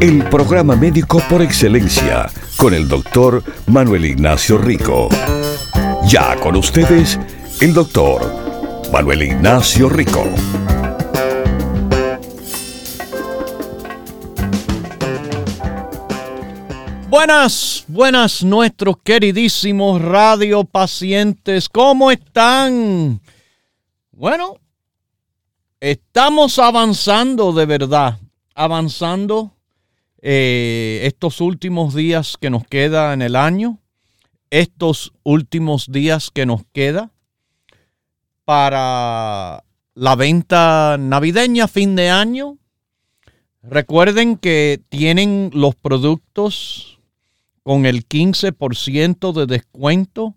El programa médico por excelencia con el doctor Manuel Ignacio Rico. Ya con ustedes, el doctor Manuel Ignacio Rico. Buenas, buenas nuestros queridísimos radiopacientes, ¿cómo están? Bueno, estamos avanzando de verdad, avanzando eh, estos últimos días que nos queda en el año, estos últimos días que nos queda para la venta navideña, fin de año. Recuerden que tienen los productos con el 15% de descuento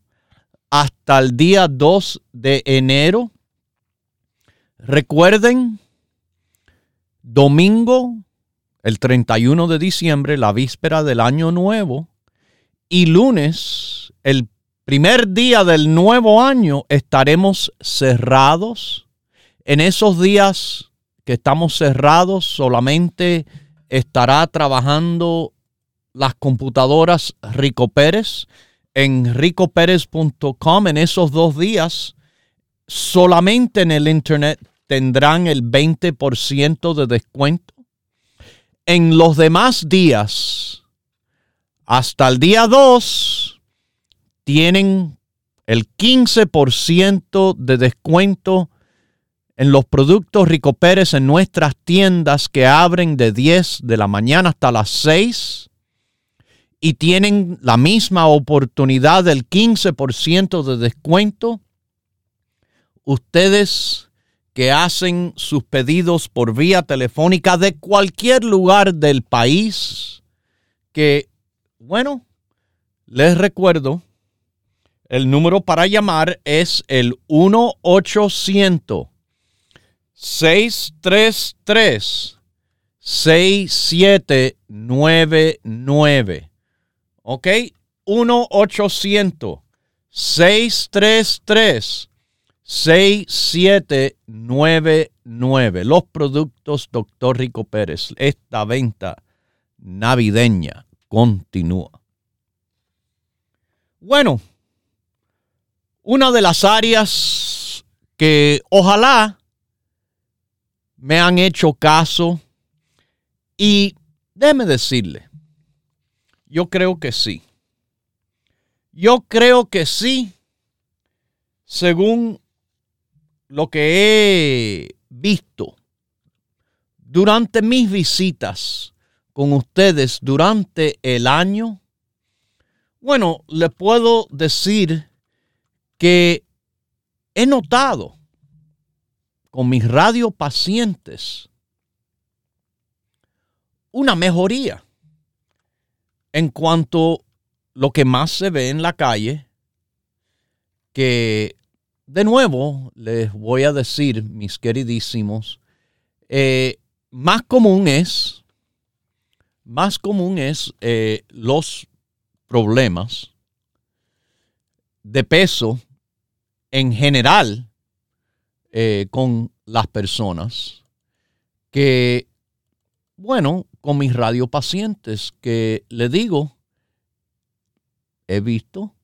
hasta el día 2 de enero. Recuerden, domingo el 31 de diciembre, la víspera del año nuevo, y lunes, el primer día del nuevo año, estaremos cerrados. En esos días que estamos cerrados, solamente estará trabajando las computadoras Rico Pérez en ricopérez.com. En esos dos días, solamente en el Internet tendrán el 20% de descuento en los demás días, hasta el día 2, tienen el 15% de descuento en los productos Rico Pérez en nuestras tiendas que abren de 10 de la mañana hasta las 6 y tienen la misma oportunidad del 15% de descuento. Ustedes que hacen sus pedidos por vía telefónica de cualquier lugar del país, que, bueno, les recuerdo, el número para llamar es el 1-800-633. 6799. ¿Ok? 1-800-633. 6799. Los productos Doctor Rico Pérez. Esta venta navideña continúa. Bueno, una de las áreas que ojalá me han hecho caso y déme decirle, yo creo que sí. Yo creo que sí, según lo que he visto durante mis visitas con ustedes durante el año, bueno, le puedo decir que he notado con mis radiopacientes una mejoría en cuanto lo que más se ve en la calle, que de nuevo, les voy a decir, mis queridísimos, eh, más común es, más común es eh, los problemas de peso en general eh, con las personas que bueno, con mis radiopacientes que le digo, he visto,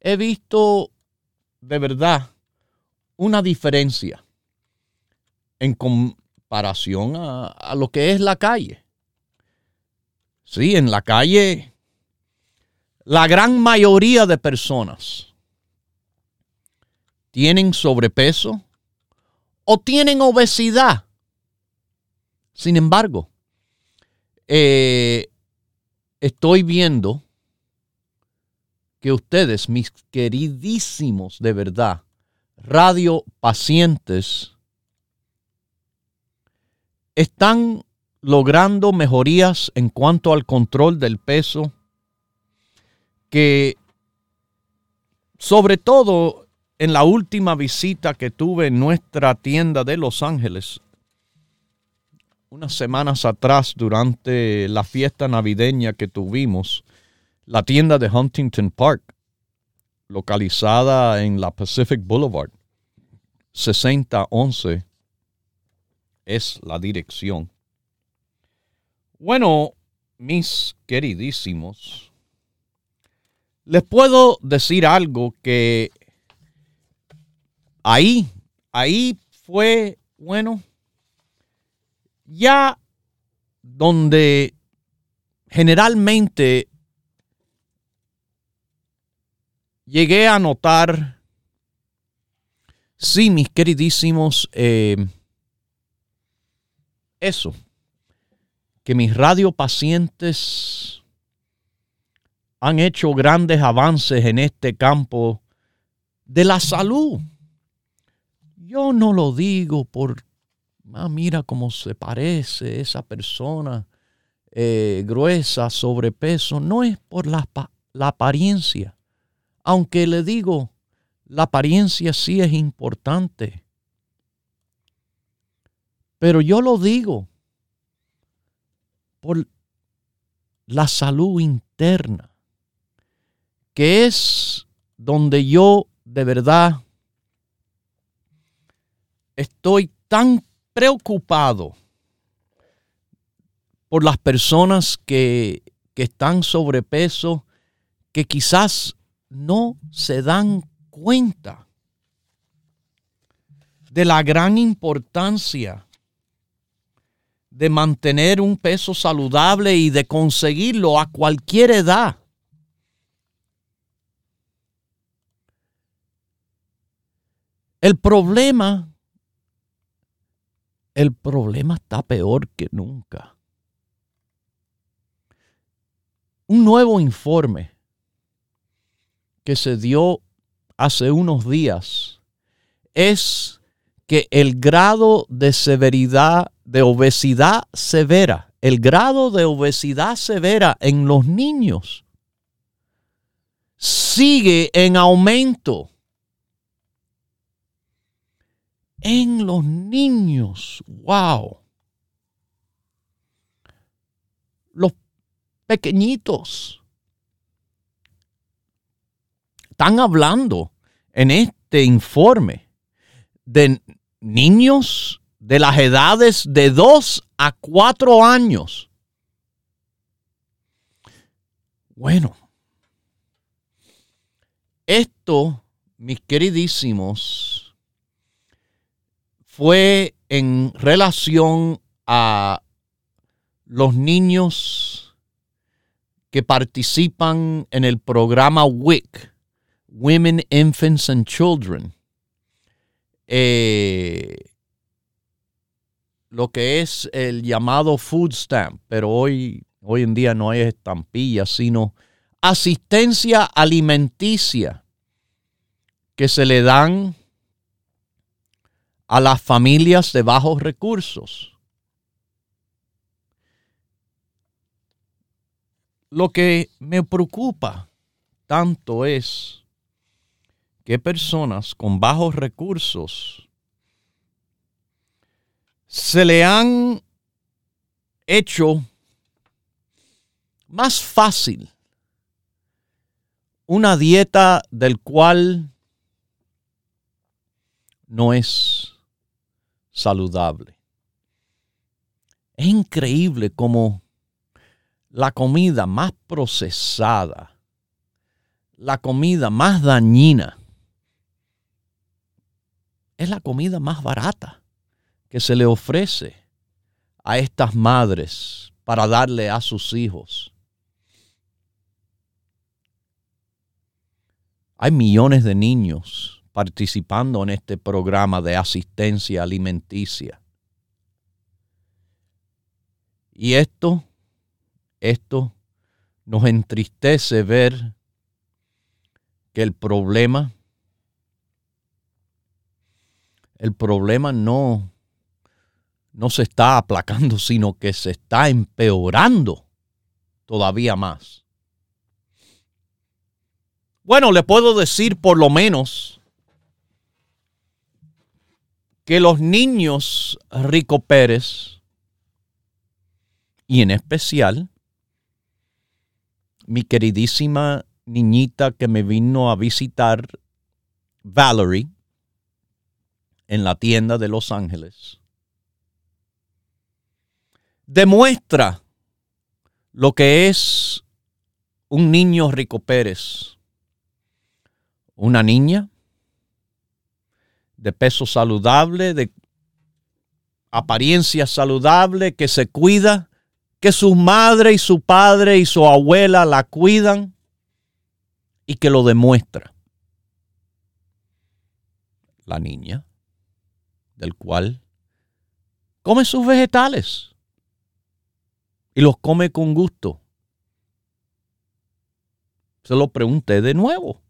he visto de verdad una diferencia en comparación a, a, lo que es la calle. Sí, en la calle la gran mayoría de personas tienen sobrepeso o tienen obesidad. Sin embargo, eh, estoy viendo que ustedes, mis queridísimos de verdad, radio pacientes, están logrando mejorías en cuanto al control del peso que sobre todo en la última visita que tuve en nuestra tienda de Los Ángeles, unas semanas atrás durante la fiesta navideña que tuvimos, la tienda de Huntington Park, localizada en la Pacific Boulevard, 6011 es la dirección. Bueno, mis queridísimos, les puedo decir algo que ahí, ahí fue, bueno, ya donde generalmente llegué a notar, sí, mis queridísimos, eh, eso, que mis radiopacientes han hecho grandes avances en este campo de la salud. Yo no lo digo por, ah, mira cómo se parece esa persona eh, gruesa, sobrepeso. No es por la, la apariencia. Aunque le digo, la apariencia sí es importante. Pero yo lo digo por la salud interna que es donde yo de verdad estoy tan preocupado por las personas que, que están sobrepeso que quizás no se dan cuenta de la gran importancia de mantener un peso saludable y de conseguirlo a cualquier edad. El problema, el problema está peor que nunca. Un nuevo informe que se dio hace unos días es que el grado de severidad de obesidad severa, el grado de obesidad severa en los niños sigue en aumento. en los niños. ¡Wow! Los pequeñitos están hablando en este informe de niños de las edades de 2 a 4 años. Bueno, esto, mis queridísimos, fue en relación a los niños que participan en el programa WIC, Women, Infants and Children. Eh, lo que es el llamado food stamp, pero hoy, hoy en día no hay estampilla, sino asistencia alimenticia que se le dan a las familias de bajos recursos. Lo que me preocupa tanto es que personas con bajos recursos se le han hecho más fácil una dieta del cual no es saludable. Es increíble como la comida más procesada, la comida más dañina, es la comida más barata que se le ofrece a estas madres para darle a sus hijos. Hay millones de niños participando en este programa de asistencia alimenticia. Y esto, esto nos entristece ver que el problema, el problema no, no se está aplacando, sino que se está empeorando todavía más. Bueno, le puedo decir por lo menos que los niños Rico Pérez, y en especial mi queridísima niñita que me vino a visitar, Valerie, en la tienda de Los Ángeles, demuestra lo que es un niño Rico Pérez una niña de peso saludable, de apariencia saludable, que se cuida, que su madre y su padre y su abuela la cuidan y que lo demuestra. La niña, del cual come sus vegetales y los come con gusto. Se lo pregunté de nuevo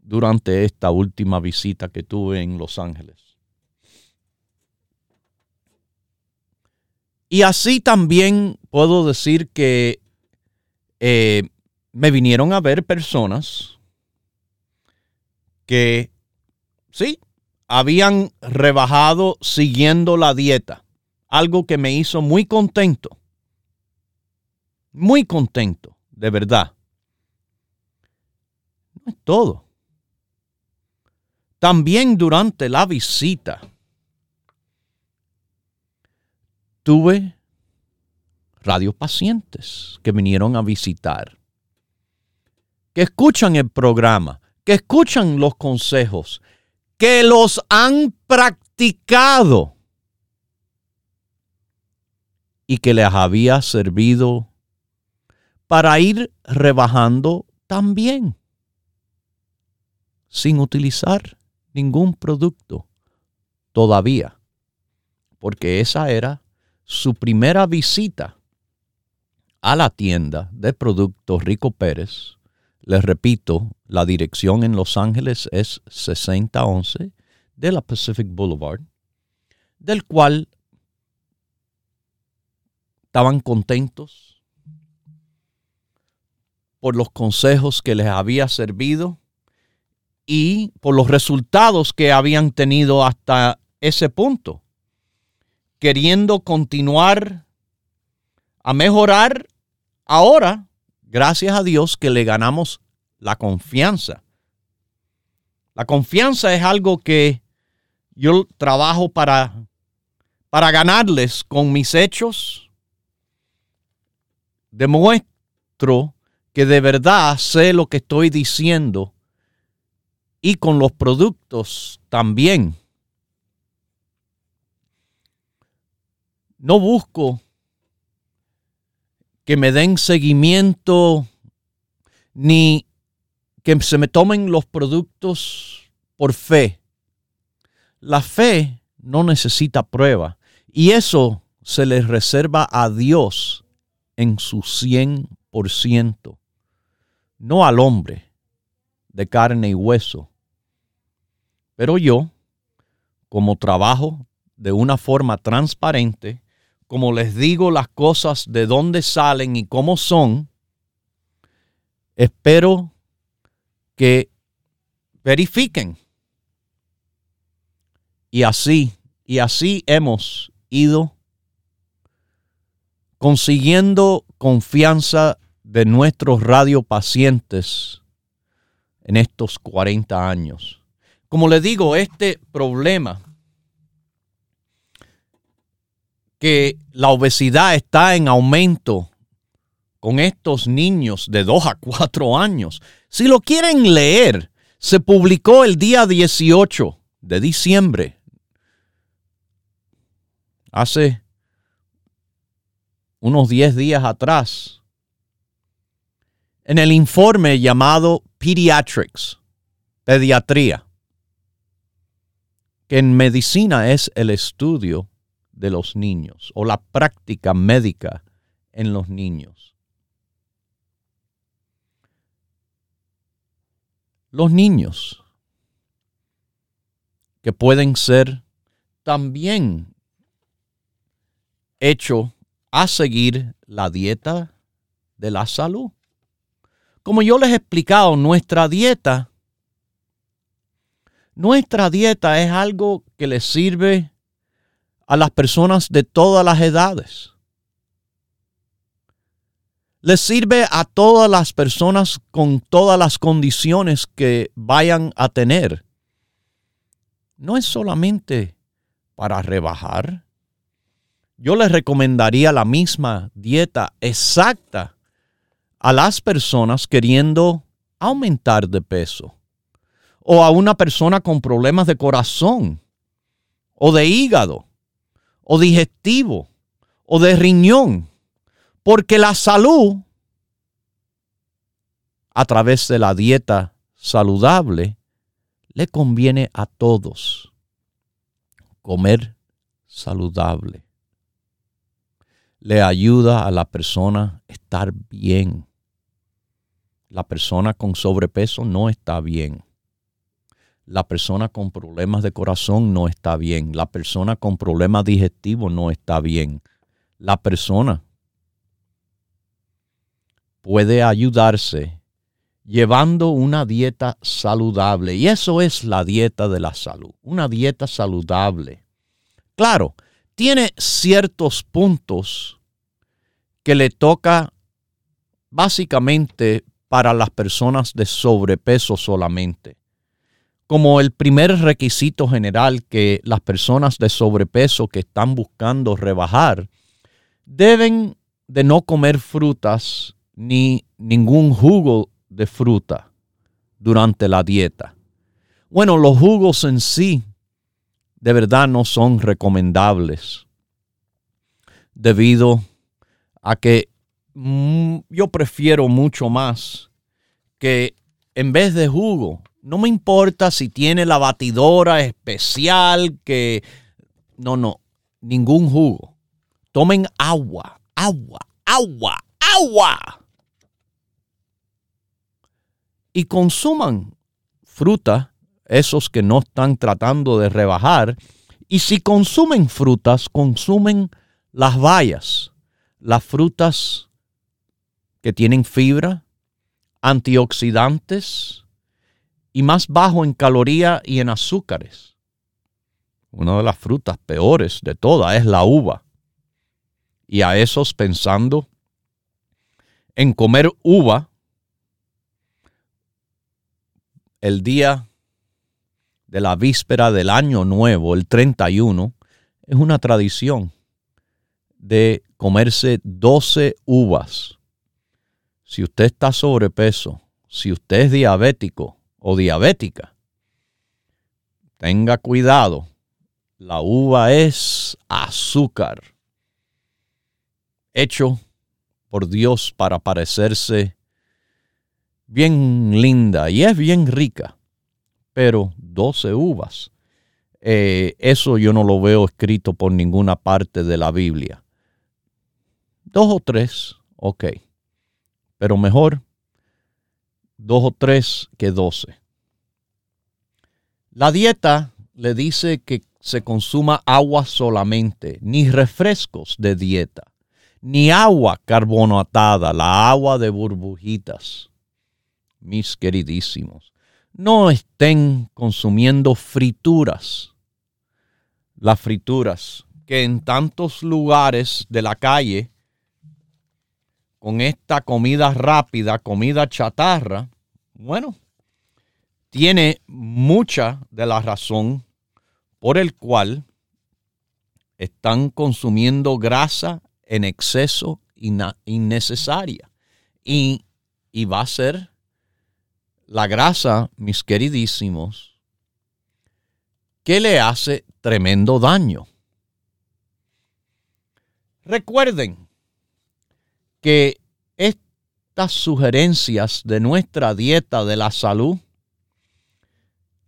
durante esta última visita que tuve en Los Ángeles. Y así también puedo decir que eh, me vinieron a ver personas que sí, habían rebajado siguiendo la dieta, algo que me hizo muy contento, muy contento, de verdad. No es todo. También durante la visita tuve radiopacientes que vinieron a visitar, que escuchan el programa, que escuchan los consejos, que los han practicado y que les había servido para ir rebajando también sin utilizar ningún producto todavía, porque esa era su primera visita a la tienda de productos Rico Pérez. Les repito, la dirección en Los Ángeles es 6011 de la Pacific Boulevard, del cual estaban contentos por los consejos que les había servido y por los resultados que habían tenido hasta ese punto, queriendo continuar a mejorar ahora, gracias a Dios que le ganamos la confianza. La confianza es algo que yo trabajo para, para ganarles con mis hechos. Demuestro que de verdad sé lo que estoy diciendo y con los productos también. No busco que me den seguimiento ni que se me tomen los productos por fe. La fe no necesita prueba y eso se le reserva a Dios en su 100%, no al hombre de carne y hueso. Pero yo, como trabajo de una forma transparente, como les digo las cosas de dónde salen y cómo son, espero que verifiquen. Y así, y así hemos ido consiguiendo confianza de nuestros radiopacientes en estos 40 años. Como le digo, este problema que la obesidad está en aumento con estos niños de 2 a 4 años. Si lo quieren leer, se publicó el día 18 de diciembre, hace unos 10 días atrás, en el informe llamado Pediatrics, Pediatría, que en medicina es el estudio de los niños o la práctica médica en los niños. Los niños que pueden ser también hechos a seguir la dieta de la salud. Como yo les he explicado, nuestra dieta, nuestra dieta es algo que le sirve a las personas de todas las edades. Le sirve a todas las personas con todas las condiciones que vayan a tener. No es solamente para rebajar. Yo les recomendaría la misma dieta exacta a las personas queriendo aumentar de peso o a una persona con problemas de corazón o de hígado o digestivo o de riñón. Porque la salud, a través de la dieta saludable, le conviene a todos comer saludable. Le ayuda a la persona estar bien. La persona con sobrepeso no está bien la persona con problemas de corazón no está bien, la persona con problemas digestivos no está bien. La persona puede ayudarse llevando una dieta saludable. Y eso es la dieta de la salud, una dieta saludable. Claro, tiene ciertos puntos que le toca básicamente para las personas de sobrepeso solamente como el primer requisito general que las personas de sobrepeso que están buscando rebajar deben de no comer frutas ni ningún jugo de fruta durante la dieta. Bueno, los jugos en sí de verdad no son recomendables debido a que mm, yo prefiero mucho más que en vez de jugo no me importa si tiene la batidora especial que... No, no, ningún jugo. Tomen agua, agua, agua, agua. Y consuman fruta, esos que no están tratando de rebajar. Y si consumen frutas, consumen las bayas, las frutas que tienen fibra, antioxidantes, y más bajo en caloría y en azúcares. Una de las frutas peores de todas es la uva. Y a esos pensando en comer uva el día de la víspera del año nuevo, el 31, es una tradición de comerse 12 uvas. Si usted está sobrepeso, si usted es diabético, o diabética. Tenga cuidado, la uva es azúcar, hecho por Dios para parecerse bien linda y es bien rica, pero 12 uvas. Eh, eso yo no lo veo escrito por ninguna parte de la Biblia. Dos o tres, ok. Pero mejor dos o tres que doce. La dieta le dice que se consuma agua solamente, ni refrescos de dieta, ni agua carbonatada, la agua de burbujitas. Mis queridísimos, no estén consumiendo frituras. Las frituras que en tantos lugares de la calle, con esta comida rápida, comida chatarra, bueno, tiene mucha de la razón por el cual están consumiendo grasa en exceso innecesaria. Y, y va a ser la grasa, mis queridísimos, que le hace tremendo daño. Recuerden que estas sugerencias de nuestra dieta de la salud,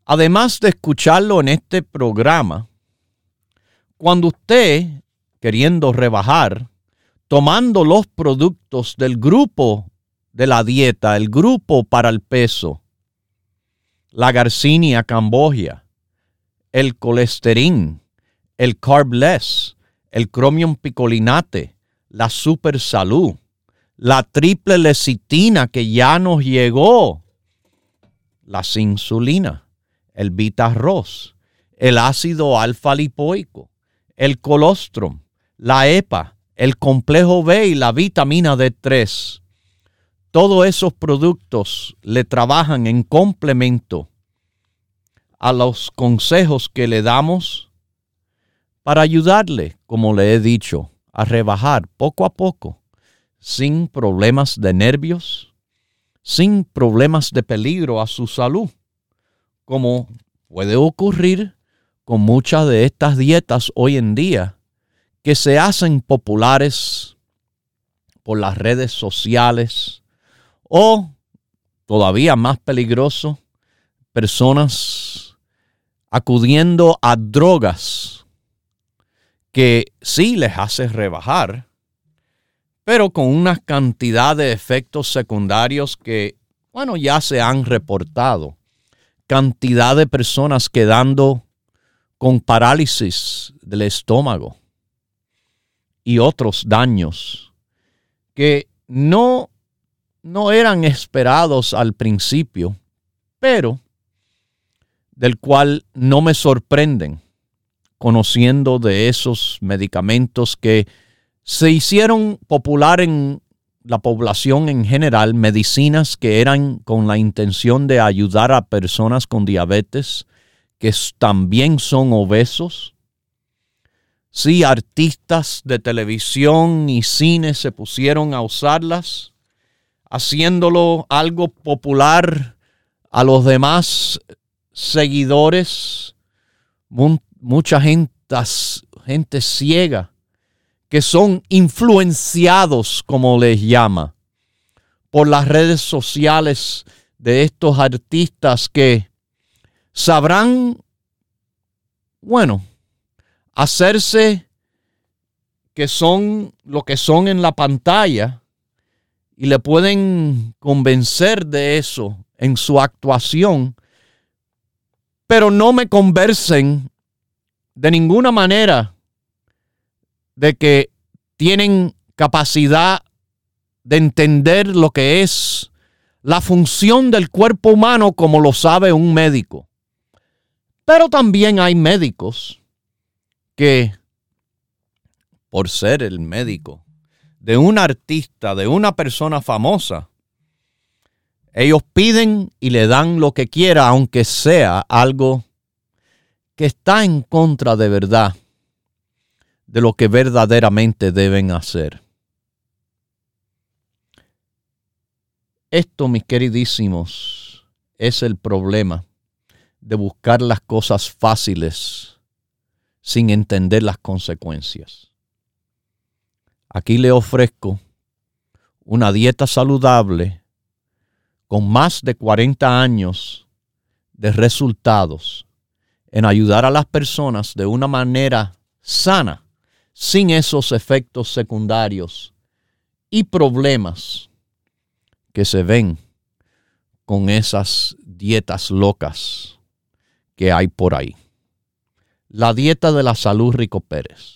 además de escucharlo en este programa, cuando usted, queriendo rebajar, tomando los productos del grupo de la dieta, el grupo para el peso, la Garcinia cambogia, el colesterol, el carbless, el chromium picolinate, la super salud, la triple lecitina que ya nos llegó, la insulina, el beta arroz, el ácido alfa lipoico, el colostrum, la EPA, el complejo B y la vitamina D3. Todos esos productos le trabajan en complemento a los consejos que le damos para ayudarle, como le he dicho, a rebajar poco a poco, sin problemas de nervios, sin problemas de peligro a su salud, como puede ocurrir con muchas de estas dietas hoy en día que se hacen populares por las redes sociales o, todavía más peligroso, personas acudiendo a drogas que sí les hace rebajar, pero con una cantidad de efectos secundarios que, bueno, ya se han reportado. Cantidad de personas quedando con parálisis del estómago y otros daños que no, no eran esperados al principio, pero del cual no me sorprenden conociendo de esos medicamentos que se hicieron popular en la población en general, medicinas que eran con la intención de ayudar a personas con diabetes, que también son obesos. Sí, artistas de televisión y cine se pusieron a usarlas, haciéndolo algo popular a los demás seguidores. Mucha gente, gente ciega que son influenciados, como les llama, por las redes sociales de estos artistas que sabrán, bueno, hacerse que son lo que son en la pantalla y le pueden convencer de eso en su actuación, pero no me conversen de ninguna manera de que tienen capacidad de entender lo que es la función del cuerpo humano como lo sabe un médico. Pero también hay médicos que, por ser el médico de un artista, de una persona famosa, ellos piden y le dan lo que quiera, aunque sea algo que está en contra de verdad de lo que verdaderamente deben hacer. Esto, mis queridísimos, es el problema de buscar las cosas fáciles sin entender las consecuencias. Aquí le ofrezco una dieta saludable con más de 40 años de resultados en ayudar a las personas de una manera sana, sin esos efectos secundarios y problemas que se ven con esas dietas locas que hay por ahí. La dieta de la salud Rico Pérez.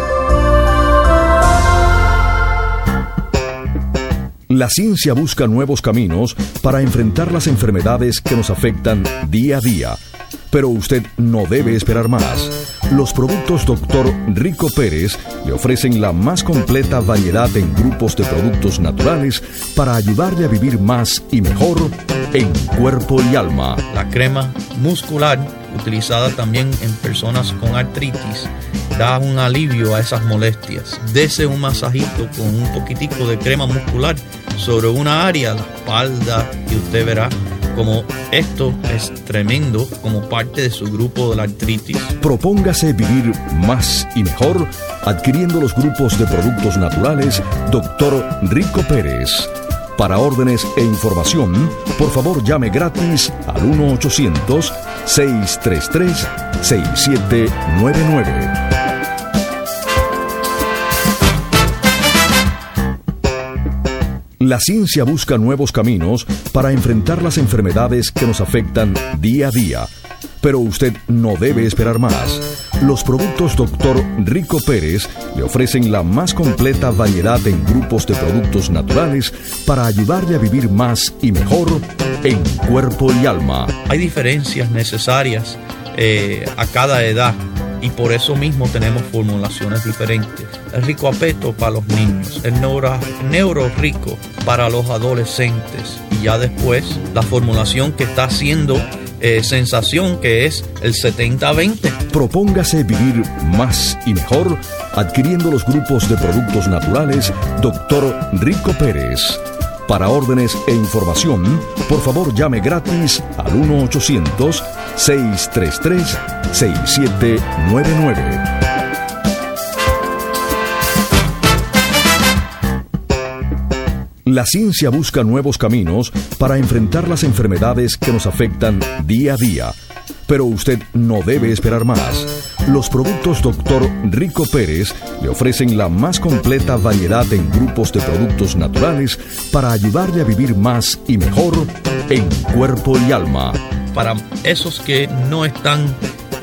La ciencia busca nuevos caminos para enfrentar las enfermedades que nos afectan día a día. Pero usted no debe esperar más. Los productos Dr. Rico Pérez le ofrecen la más completa variedad en grupos de productos naturales para ayudarle a vivir más y mejor en cuerpo y alma. La crema muscular, utilizada también en personas con artritis, da un alivio a esas molestias. Dese un masajito con un poquitico de crema muscular sobre una área, la espalda, y usted verá como esto es tremendo como parte de su grupo de la artritis. Propóngase vivir más y mejor adquiriendo los grupos de productos naturales Dr. Rico Pérez. Para órdenes e información, por favor llame gratis al 1-800-633-6799. La ciencia busca nuevos caminos para enfrentar las enfermedades que nos afectan día a día. Pero usted no debe esperar más. Los productos Dr. Rico Pérez le ofrecen la más completa variedad en grupos de productos naturales para ayudarle a vivir más y mejor en cuerpo y alma. Hay diferencias necesarias eh, a cada edad y por eso mismo tenemos formulaciones diferentes. Rico apeto para los niños, el neuro, neuro rico para los adolescentes y ya después la formulación que está haciendo eh, sensación que es el 70-20. Propóngase vivir más y mejor adquiriendo los grupos de productos naturales Dr. Rico Pérez. Para órdenes e información, por favor llame gratis al 1-800-633-6799. La ciencia busca nuevos caminos para enfrentar las enfermedades que nos afectan día a día. Pero usted no debe esperar más. Los productos Dr. Rico Pérez le ofrecen la más completa variedad en grupos de productos naturales para ayudarle a vivir más y mejor en cuerpo y alma. Para esos que no están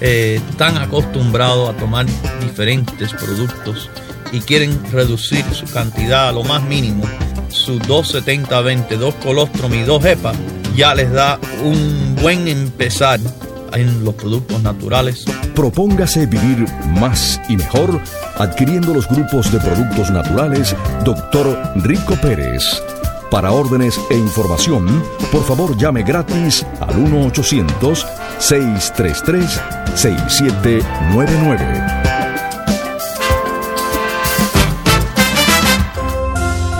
eh, tan acostumbrados a tomar diferentes productos y quieren reducir su cantidad a lo más mínimo, su 270-20, 2 colostrum y 2 EPA, ya les da un buen empezar en los productos naturales. Propóngase vivir más y mejor adquiriendo los grupos de productos naturales Dr. Rico Pérez. Para órdenes e información, por favor llame gratis al 1-800-633-6799.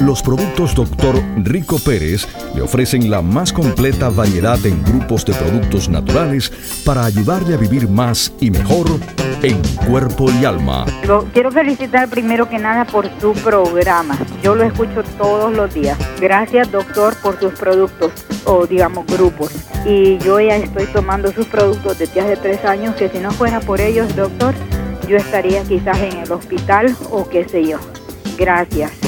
Los productos Dr. Rico Pérez le ofrecen la más completa variedad en grupos de productos naturales para ayudarle a vivir más y mejor en cuerpo y alma. quiero felicitar primero que nada por su programa. Yo lo escucho todos los días. Gracias, doctor, por sus productos o digamos grupos. Y yo ya estoy tomando sus productos desde hace tres años que si no fuera por ellos, doctor, yo estaría quizás en el hospital o qué sé yo. Gracias.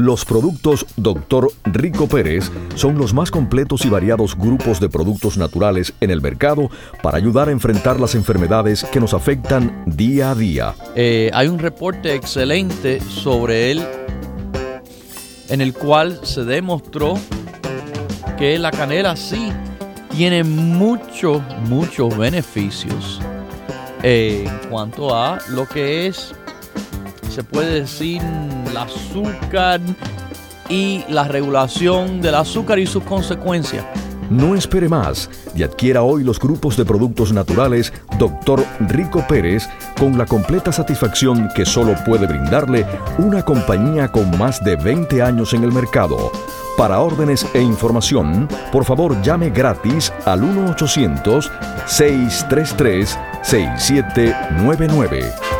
Los productos Dr. Rico Pérez son los más completos y variados grupos de productos naturales en el mercado para ayudar a enfrentar las enfermedades que nos afectan día a día. Eh, hay un reporte excelente sobre él en el cual se demostró que la canela sí tiene muchos, muchos beneficios eh, en cuanto a lo que es, se puede decir, el azúcar y la regulación del azúcar y sus consecuencias. No espere más y adquiera hoy los grupos de productos naturales Dr. Rico Pérez con la completa satisfacción que solo puede brindarle una compañía con más de 20 años en el mercado. Para órdenes e información, por favor llame gratis al 1-800-633-6799.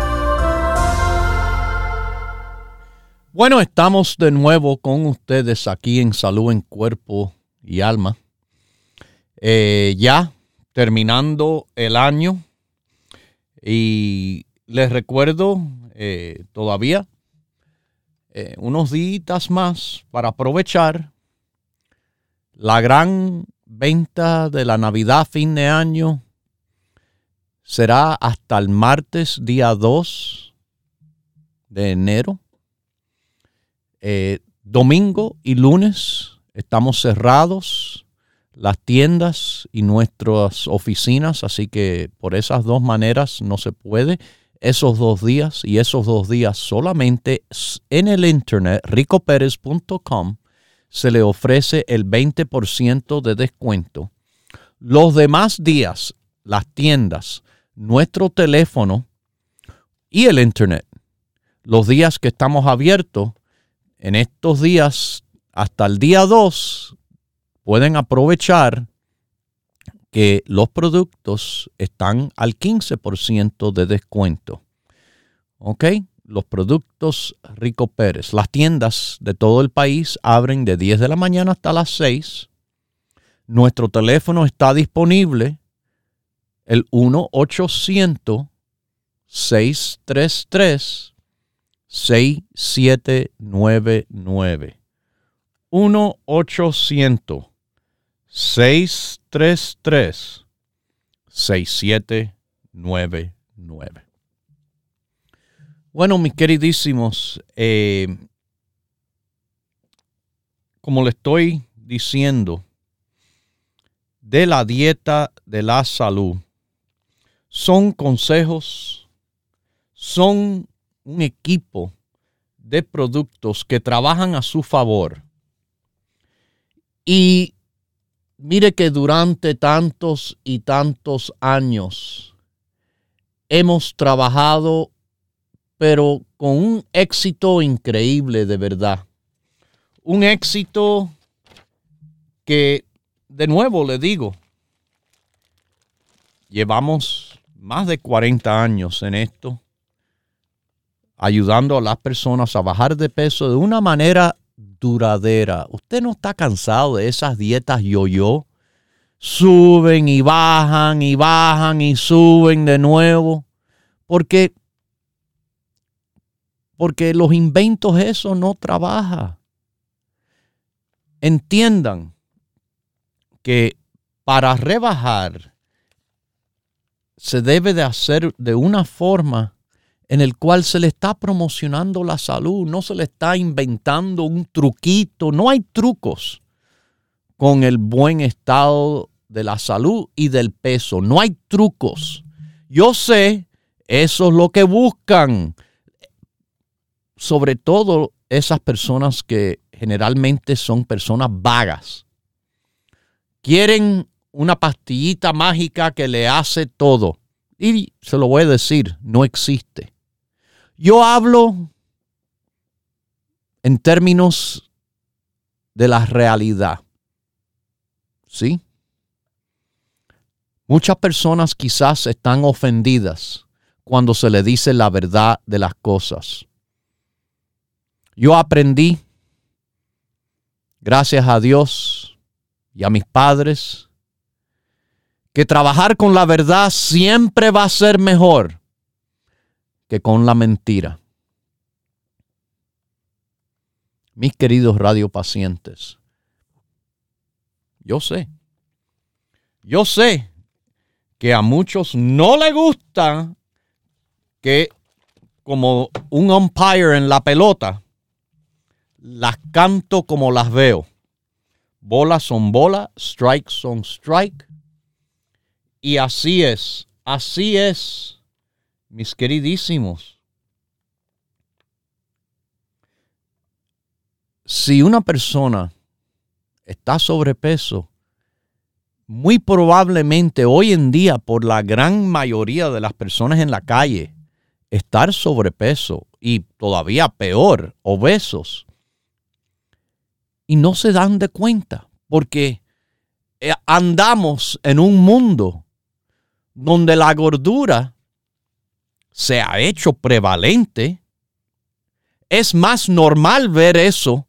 Bueno, estamos de nuevo con ustedes aquí en Salud en Cuerpo y Alma. Eh, ya terminando el año y les recuerdo eh, todavía eh, unos días más para aprovechar la gran venta de la Navidad fin de año será hasta el martes día 2 de enero. Domingo y lunes estamos cerrados las tiendas y nuestras oficinas, así que por esas dos maneras no se puede. Esos dos días y esos dos días solamente en el internet ricoperez.com se le ofrece el 20% de descuento. Los demás días, las tiendas, nuestro teléfono y el internet, los días que estamos abiertos, en estos días hasta el día 2 pueden aprovechar que los productos están al 15% de descuento. ¿Ok? Los productos Rico Pérez. Las tiendas de todo el país abren de 10 de la mañana hasta las 6. Nuestro teléfono está disponible, el 1-800-633-6799. 1-800. 633 6799. Bueno, mis queridísimos, eh, como le estoy diciendo, de la dieta de la salud, son consejos, son un equipo de productos que trabajan a su favor. Y Mire que durante tantos y tantos años hemos trabajado, pero con un éxito increíble de verdad. Un éxito que, de nuevo le digo, llevamos más de 40 años en esto, ayudando a las personas a bajar de peso de una manera duradera. ¿Usted no está cansado de esas dietas yo-yo? Suben y bajan y bajan y suben de nuevo. Porque, porque los inventos eso no trabaja. Entiendan que para rebajar se debe de hacer de una forma en el cual se le está promocionando la salud, no se le está inventando un truquito, no hay trucos con el buen estado de la salud y del peso, no hay trucos. Yo sé, eso es lo que buscan, sobre todo esas personas que generalmente son personas vagas. Quieren una pastillita mágica que le hace todo. Y se lo voy a decir, no existe. Yo hablo en términos de la realidad. ¿Sí? Muchas personas quizás están ofendidas cuando se le dice la verdad de las cosas. Yo aprendí, gracias a Dios y a mis padres, que trabajar con la verdad siempre va a ser mejor que con la mentira. Mis queridos radiopacientes, yo sé, yo sé que a muchos no le gusta que como un umpire en la pelota, las canto como las veo. Bolas son bolas, strikes son strike. Y así es, así es, mis queridísimos. Si una persona está sobrepeso, muy probablemente hoy en día, por la gran mayoría de las personas en la calle, estar sobrepeso y todavía peor, obesos, y no se dan de cuenta porque eh, andamos en un mundo donde la gordura se ha hecho prevalente. Es más normal ver eso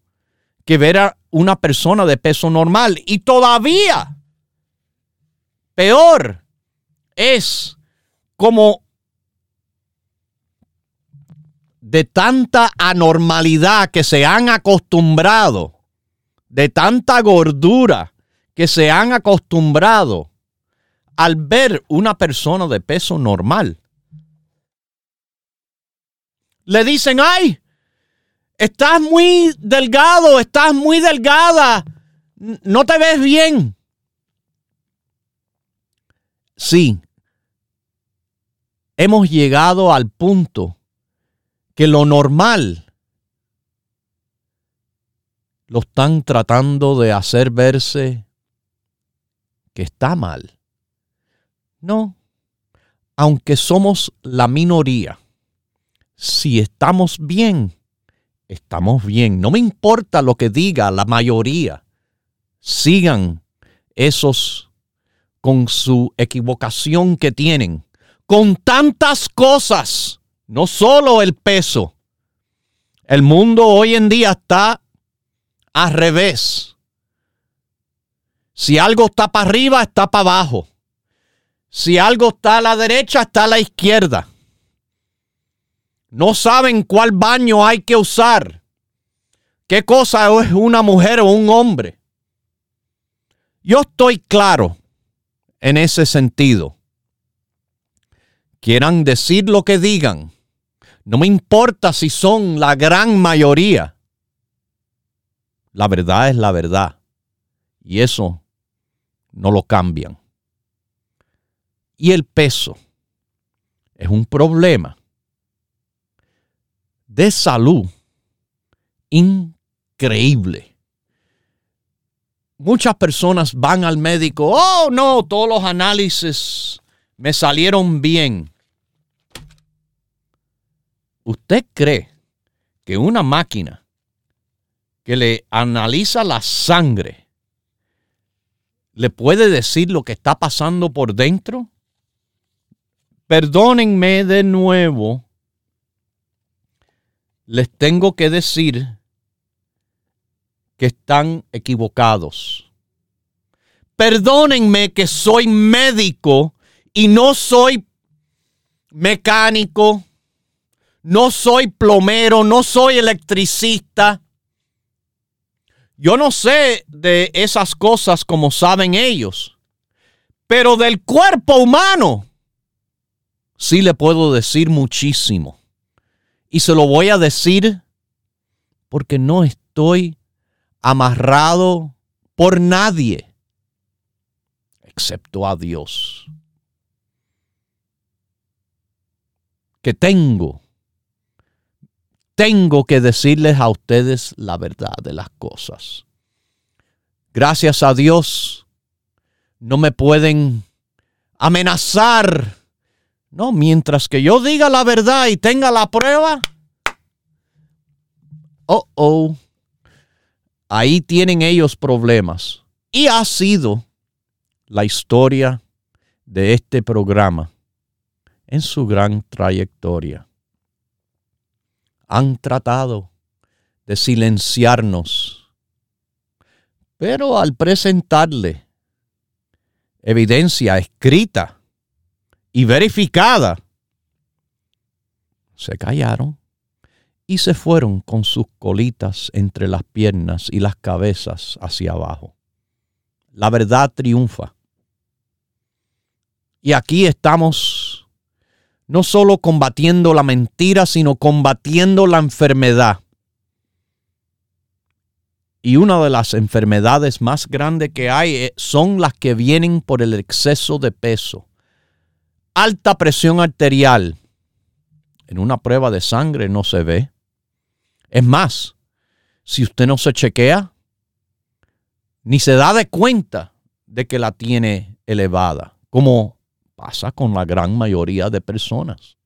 que ver a una persona de peso normal. Y todavía, peor, es como de tanta anormalidad que se han acostumbrado de tanta gordura que se han acostumbrado al ver una persona de peso normal. Le dicen, ay, estás muy delgado, estás muy delgada, no te ves bien. Sí, hemos llegado al punto que lo normal lo están tratando de hacer verse que está mal. No, aunque somos la minoría, si estamos bien, estamos bien. No me importa lo que diga la mayoría. Sigan esos con su equivocación que tienen, con tantas cosas, no solo el peso. El mundo hoy en día está al revés. Si algo está para arriba, está para abajo. Si algo está a la derecha, está a la izquierda. No saben cuál baño hay que usar. ¿Qué cosa es una mujer o un hombre? Yo estoy claro en ese sentido. Quieran decir lo que digan. No me importa si son la gran mayoría. La verdad es la verdad. Y eso no lo cambian. Y el peso es un problema de salud increíble. Muchas personas van al médico, oh no, todos los análisis me salieron bien. ¿Usted cree que una máquina que le analiza la sangre, ¿le puede decir lo que está pasando por dentro? Perdónenme de nuevo, les tengo que decir que están equivocados. Perdónenme que soy médico y no soy mecánico, no soy plomero, no soy electricista. Yo no sé de esas cosas como saben ellos, pero del cuerpo humano sí le puedo decir muchísimo. Y se lo voy a decir porque no estoy amarrado por nadie, excepto a Dios. Que tengo tengo que decirles a ustedes la verdad de las cosas. Gracias a Dios, no me pueden amenazar. No, mientras que yo diga la verdad y tenga la prueba. Oh, oh. ahí tienen ellos problemas. Y ha sido la historia de este programa en su gran trayectoria. Han tratado de silenciarnos, pero al presentarle evidencia escrita y verificada, se callaron y se fueron con sus colitas entre las piernas y las cabezas hacia abajo. La verdad triunfa. Y aquí estamos no solo combatiendo la mentira, sino combatiendo la enfermedad. Y una de las enfermedades más grandes que hay eh, son las que vienen por el exceso de peso. Alta presión arterial. En una prueba de sangre no se ve. Es más, si usted no se chequea, ni se da de cuenta de que la tiene elevada, como pasa con la gran mayoría de personas.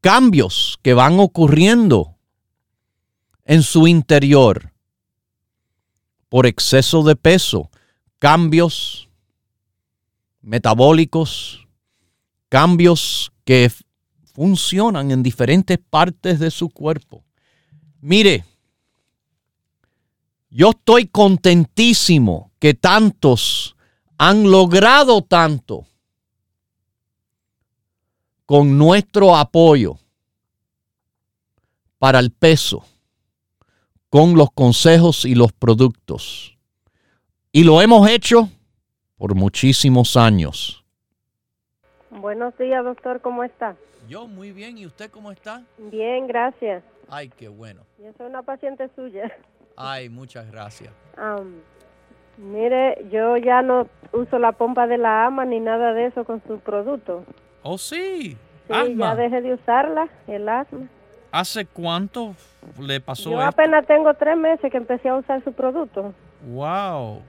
Cambios que van ocurriendo en su interior por exceso de peso, cambios metabólicos, cambios que funcionan en diferentes partes de su cuerpo. Mire, yo estoy contentísimo que tantos han logrado tanto con nuestro apoyo para el peso con los consejos y los productos. Y lo hemos hecho por muchísimos años. Buenos días, doctor, ¿cómo está? Yo muy bien, ¿y usted cómo está? Bien, gracias. Ay, qué bueno. Yo soy una paciente suya. Ay, muchas gracias. mire, yo ya no uso la pompa de la ama ni nada de eso con su producto. ¿Oh, sí? Sí, ya dejé de usarla, el asma. ¿Hace cuánto le pasó Yo apenas tengo tres meses que empecé a usar su producto. ¡Wow!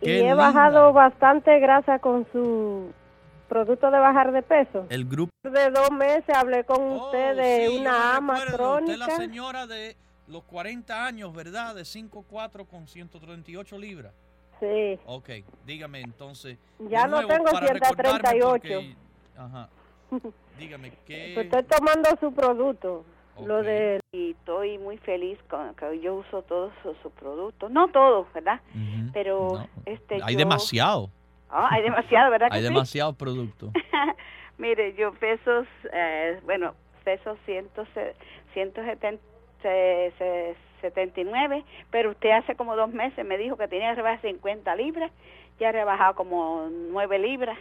Y he bajado bastante grasa con su producto de bajar de peso. El grupo de dos meses hablé con oh, usted de una ama crónica. Usted la señora de los 40 años, ¿verdad? De 5'4 con 138 libras. Sí. Ok, dígame entonces. Ya no tengo 138. Ajá. Dígame, ¿qué? Pues estoy tomando su producto. Lo de y estoy muy feliz con que yo uso todos sus, productos, no todos, ¿verdad? Pero este hay demasiado. Ah, hay demasiado, ¿verdad? hay demasiado producto. Mire, yo peso, eh, bueno, peso 179, pero usted hace como dos meses me dijo que tenía que rebajar 50 libras, ya ha rebajado como 9 libras.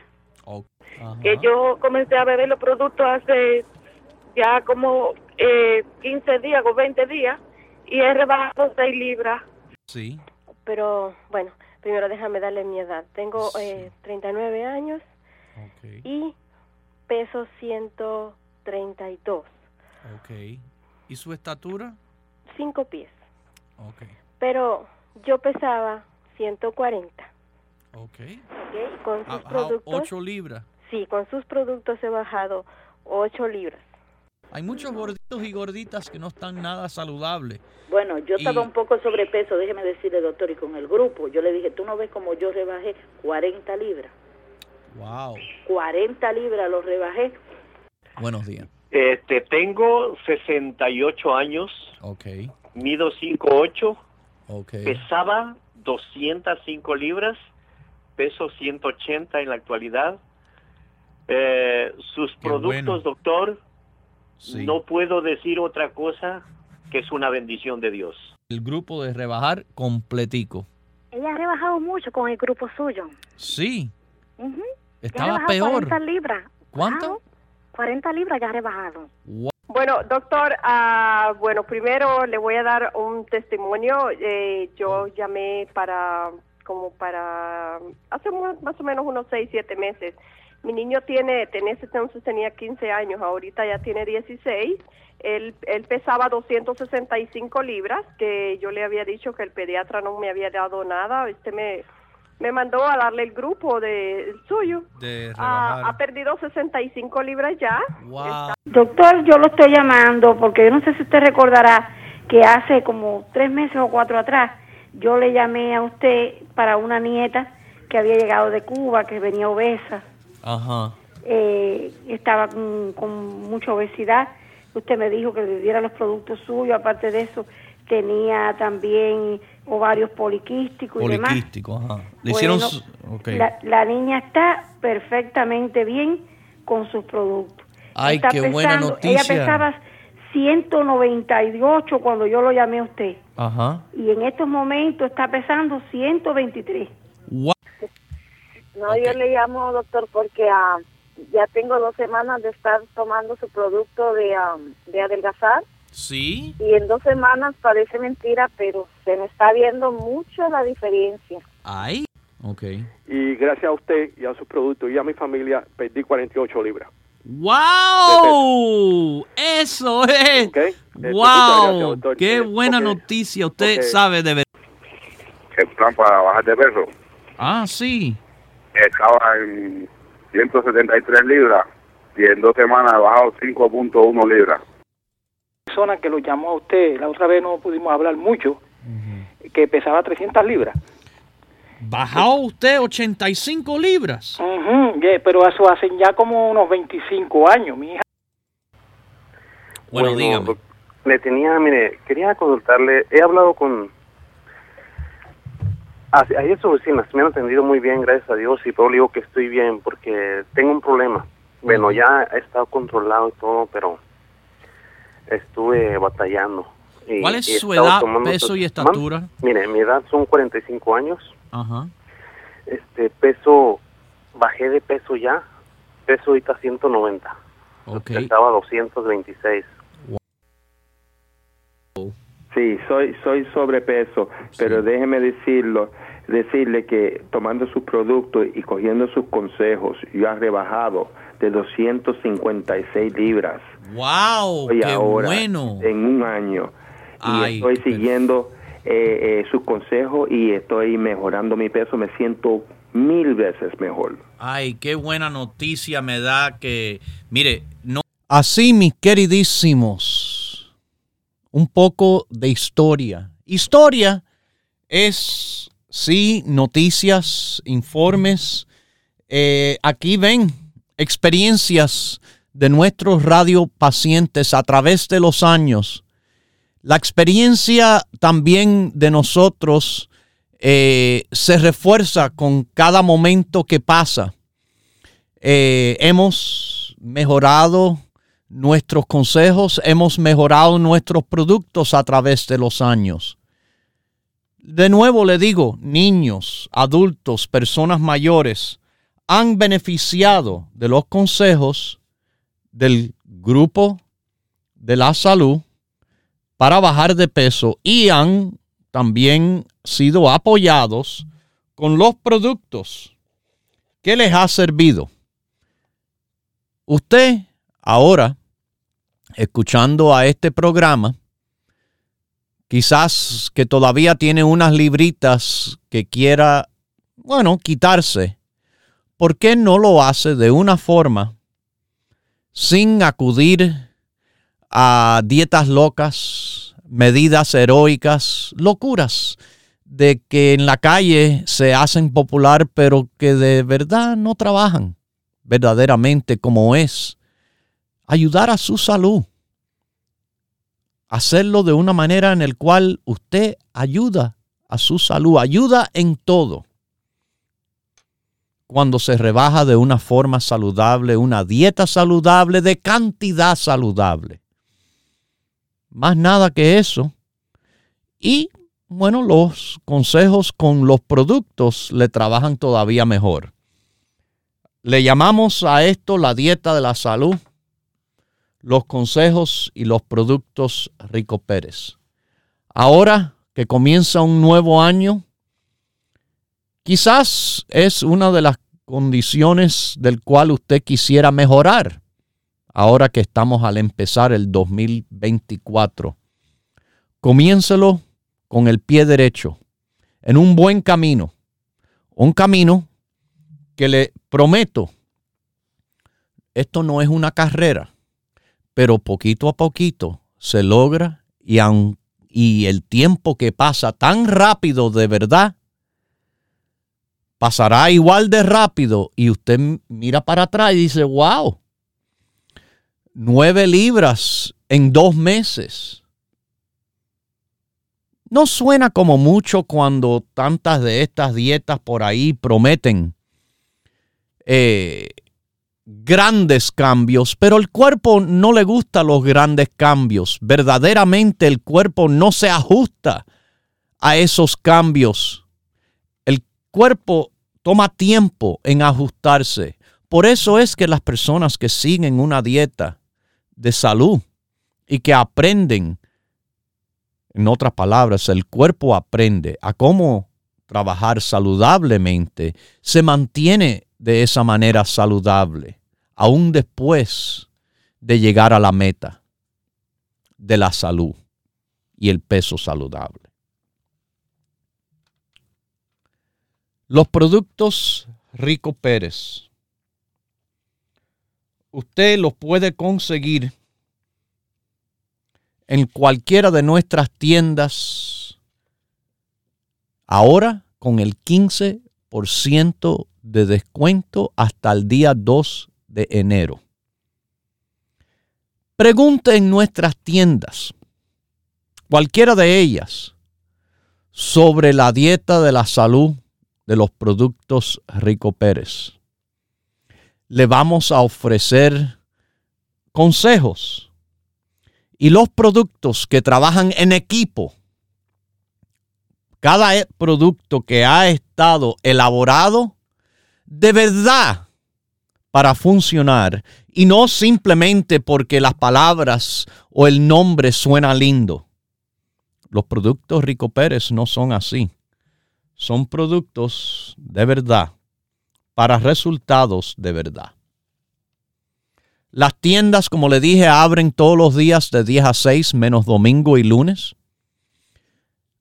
Que yo comencé a beber los productos hace ya como eh, 15 días o 20 días y he rebajado 6 libras. Sí. Pero bueno, primero déjame darle mi edad. Tengo eh, 39 años y peso 132. Ok. ¿Y su estatura? 5 pies. Ok. Pero yo pesaba 140. Ok. okay. Con sus productos. 8 libras. Sí, con sus productos he bajado 8 libras. Hay muchos gorditos y gorditas que no están nada saludables. Bueno, yo estaba un poco sobrepeso, déjeme decirle, doctor, y con el grupo, yo le dije, tú no ves como yo rebajé 40 libras. Wow. 40 libras lo rebajé. Buenos días. Este, tengo 68 años. Ok. Mido 5'8". Ok. Pesaba 205 libras. Peso 180 en la actualidad. Eh, sus productos, doctor, no puedo decir otra cosa que es una bendición de Dios. El grupo de rebajar completico. Ella ha rebajado mucho con el grupo suyo. Sí. Uh Estaba peor. 40 libras. ¿Cuánto? 40 libras ya ha rebajado. Bueno, doctor, uh, bueno, primero le voy a dar un testimonio. Eh, yo llamé para, como para, hace más o menos unos 6, 7 meses mi niño tiene, en ese entonces tenía 15 años, ahorita ya tiene 16. Él, él pesaba 265 libras, que yo le había dicho que el pediatra no me había dado nada. Este me, me mandó a darle el grupo de suyo. ha perdido 65 libras ya. Doctor, yo lo estoy llamando porque yo no sé si usted recordará que hace como tres meses o cuatro atrás yo le llamé a usted para una nieta que había llegado de Cuba, que venía obesa. Ajá. Eh, estaba con, mucha obesidad. Usted me dijo que le diera los productos suyos. Aparte de eso, tenía también ovarios poliquísticos y demás. Poliquísticos, ajá. Le hicieron... la, la, niña está perfectamente bien con sus productos. Ay, qué buena noticia. Ella pesaba 198 cuando yo lo llamé a usted. Ajá. Y en estos momentos está pesando 123. No, yo le llamo, doctor, porque uh, ya tengo dos semanas de estar tomando su producto de, de adelgazar. Sí. Y en dos semanas parece mentira, pero se me está viendo mucho la diferencia. Ay. Ok. Y gracias a usted y a su producto y a mi familia perdí 48 libras. ¡Wow! Eso es. ¡Wow! Este, ¡Qué buena noticia! Usted sabe de verdad. El plan para bajar de peso. Ah, sí. Estaba en 173 libras y en dos semanas he bajado 5.1 libras. Persona que lo llamó a usted, la otra vez no pudimos hablar mucho, que pesaba 300 libras. ¿Bajó usted 85 libras? pero eso hace ya como unos 25 años, mi hija. Bueno, dígame. Le tenía, mire, quería consultarle, he hablado con... Ayer sus vecinas me han atendido muy bien, gracias a Dios, y pero digo que estoy bien porque tengo un problema. Bueno, ya he estado controlado y todo, pero estuve batallando. ¿Cuál es su edad, peso y estatura? Mire, mi edad son 45 años. Ajá. Este peso, bajé de peso ya, peso ahorita 190. Ok. Estaba 226. Sí, soy soy sobrepeso, pero déjeme decirlo, decirle que tomando sus productos y cogiendo sus consejos, yo he rebajado de 256 libras. ¡Wow! ¡Qué bueno! En un año. Y estoy siguiendo eh, eh, sus consejos y estoy mejorando mi peso. Me siento mil veces mejor. Ay, qué buena noticia me da que, mire, no. Así, mis queridísimos, un poco de historia. Historia es, sí, noticias, informes. Eh, aquí ven experiencias de nuestros radiopacientes a través de los años. La experiencia también de nosotros eh, se refuerza con cada momento que pasa. Eh, hemos mejorado nuestros consejos, hemos mejorado nuestros productos a través de los años. De nuevo le digo, niños, adultos, personas mayores han beneficiado de los consejos del grupo de la salud para bajar de peso y han también sido apoyados con los productos que les ha servido. Usted ahora, escuchando a este programa, quizás que todavía tiene unas libritas que quiera, bueno, quitarse, ¿por qué no lo hace de una forma sin acudir a dietas locas, medidas heroicas, locuras de que en la calle se hacen popular, pero que de verdad no trabajan verdaderamente como es. Ayudar a su salud. Hacerlo de una manera en la cual usted ayuda a su salud, ayuda en todo. Cuando se rebaja de una forma saludable, una dieta saludable, de cantidad saludable. Más nada que eso. Y bueno, los consejos con los productos le trabajan todavía mejor. Le llamamos a esto la dieta de la salud, los consejos y los productos Rico Pérez. Ahora que comienza un nuevo año, quizás es una de las condiciones del cual usted quisiera mejorar ahora que estamos al empezar el 2024. Comiéncelo con el pie derecho, en un buen camino, un camino que le prometo, esto no es una carrera, pero poquito a poquito se logra y el tiempo que pasa tan rápido de verdad, pasará igual de rápido y usted mira para atrás y dice, wow, nueve libras en dos meses. No suena como mucho cuando tantas de estas dietas por ahí prometen eh, grandes cambios, pero el cuerpo no le gusta los grandes cambios. Verdaderamente el cuerpo no se ajusta a esos cambios. El cuerpo toma tiempo en ajustarse. Por eso es que las personas que siguen una dieta de salud y que aprenden, en otras palabras, el cuerpo aprende a cómo trabajar saludablemente, se mantiene de esa manera saludable, aún después de llegar a la meta de la salud y el peso saludable. Los productos Rico Pérez. Usted los puede conseguir en cualquiera de nuestras tiendas ahora con el 15% de descuento hasta el día 2 de enero. Pregunte en nuestras tiendas, cualquiera de ellas, sobre la dieta de la salud de los productos Rico Pérez. Le vamos a ofrecer consejos y los productos que trabajan en equipo. Cada e, producto que ha estado elaborado de verdad para funcionar y no simplemente porque las palabras o el nombre suena lindo. Los productos Rico Pérez no son así. Son productos de verdad para resultados de verdad. Las tiendas, como le dije, abren todos los días de 10 a 6, menos domingo y lunes.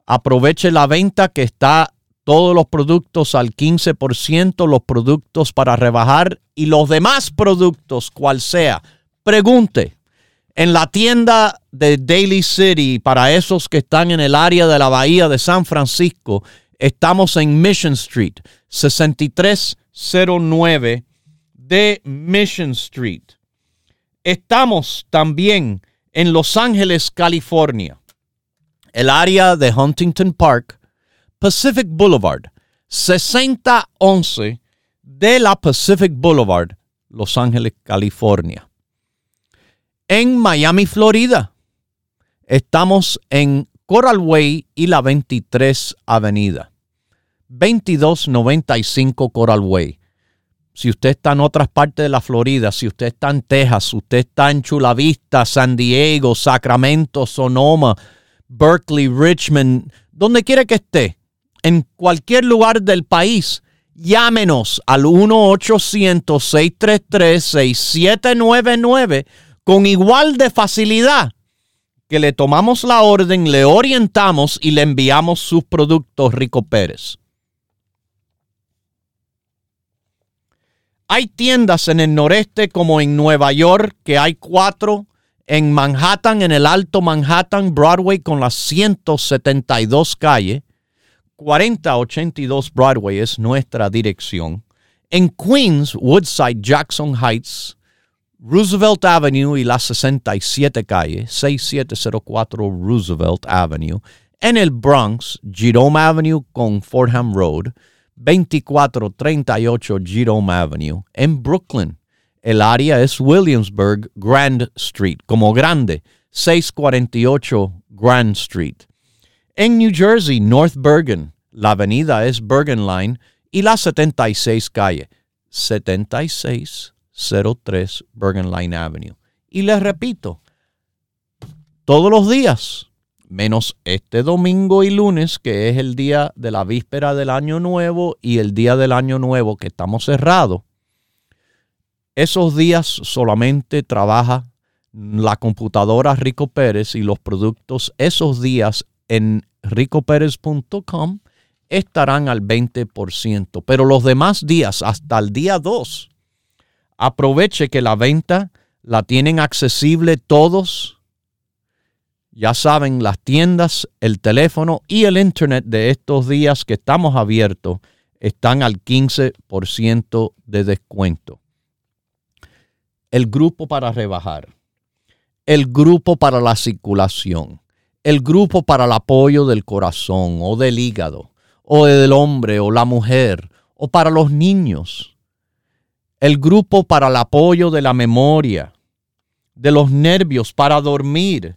Aproveche la venta que está todos los productos al 15%, los productos para rebajar y los demás productos, cual sea. Pregunte. En la tienda de Daily City, para esos que están en el área de la bahía de San Francisco, estamos en Mission Street, 6309 de Mission Street. Estamos también en Los Ángeles, California, el área de Huntington Park, Pacific Boulevard, 6011 de la Pacific Boulevard, Los Ángeles, California. En Miami, Florida, estamos en Coral Way y la 23 Avenida. 2295 Coral Way. Si usted está en otras partes de la Florida, si usted está en Texas, usted está en Chula Vista, San Diego, Sacramento, Sonoma, Berkeley, Richmond, donde quiera que esté, en cualquier lugar del país, llámenos al 1-800-633-6799 con igual de facilidad que le tomamos la orden, le orientamos y le enviamos sus productos Rico Pérez. Hay tiendas en el noreste como en Nueva York, que hay cuatro, en Manhattan, en el Alto Manhattan, Broadway con las 172 calles, 4082 Broadway es nuestra dirección. En Queens, Woodside, Jackson Heights, Roosevelt Avenue y la 67 calle, 6704 Roosevelt Avenue. En el Bronx, Jerome Avenue con Fordham Road, 2438 Jerome Avenue. En Brooklyn, el área es Williamsburg Grand Street, como grande, 648 Grand Street. En New Jersey, North Bergen, la avenida es Bergen Line y la 76 calle, 7603 Bergen Line Avenue. Y les repito, todos los días, menos este domingo y lunes, que es el día de la víspera del año nuevo y el día del año nuevo que estamos cerrados, esos días solamente trabaja la computadora Rico Pérez y los productos esos días en ricopérez.com estarán al 20%, pero los demás días, hasta el día 2, aproveche que la venta la tienen accesible todos. Ya saben, las tiendas, el teléfono y el internet de estos días que estamos abiertos están al 15% de descuento. El grupo para rebajar, el grupo para la circulación, el grupo para el apoyo del corazón o del hígado, o del hombre o la mujer, o para los niños, el grupo para el apoyo de la memoria, de los nervios, para dormir.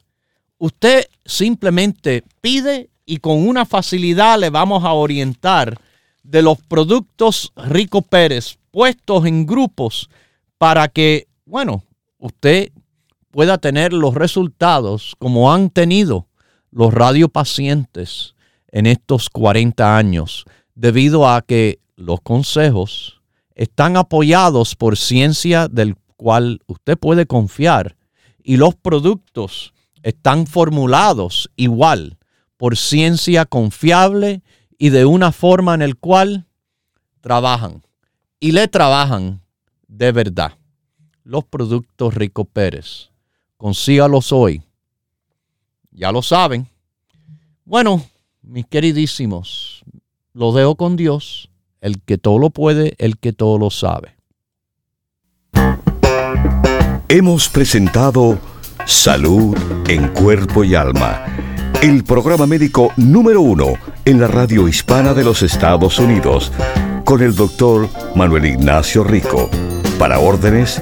Usted simplemente pide y con una facilidad le vamos a orientar de los productos Rico Pérez puestos en grupos para que, bueno, usted pueda tener los resultados como han tenido los radiopacientes en estos 40 años, debido a que los consejos están apoyados por ciencia del cual usted puede confiar y los productos están formulados igual por ciencia confiable y de una forma en el cual trabajan y le trabajan de verdad. Los productos Rico Pérez. Consígalos hoy. Ya lo saben. Bueno, mis queridísimos, lo dejo con Dios, el que todo lo puede, el que todo lo sabe. Hemos presentado Salud en Cuerpo y Alma, el programa médico número uno en la radio hispana de los Estados Unidos, con el doctor Manuel Ignacio Rico. Para órdenes,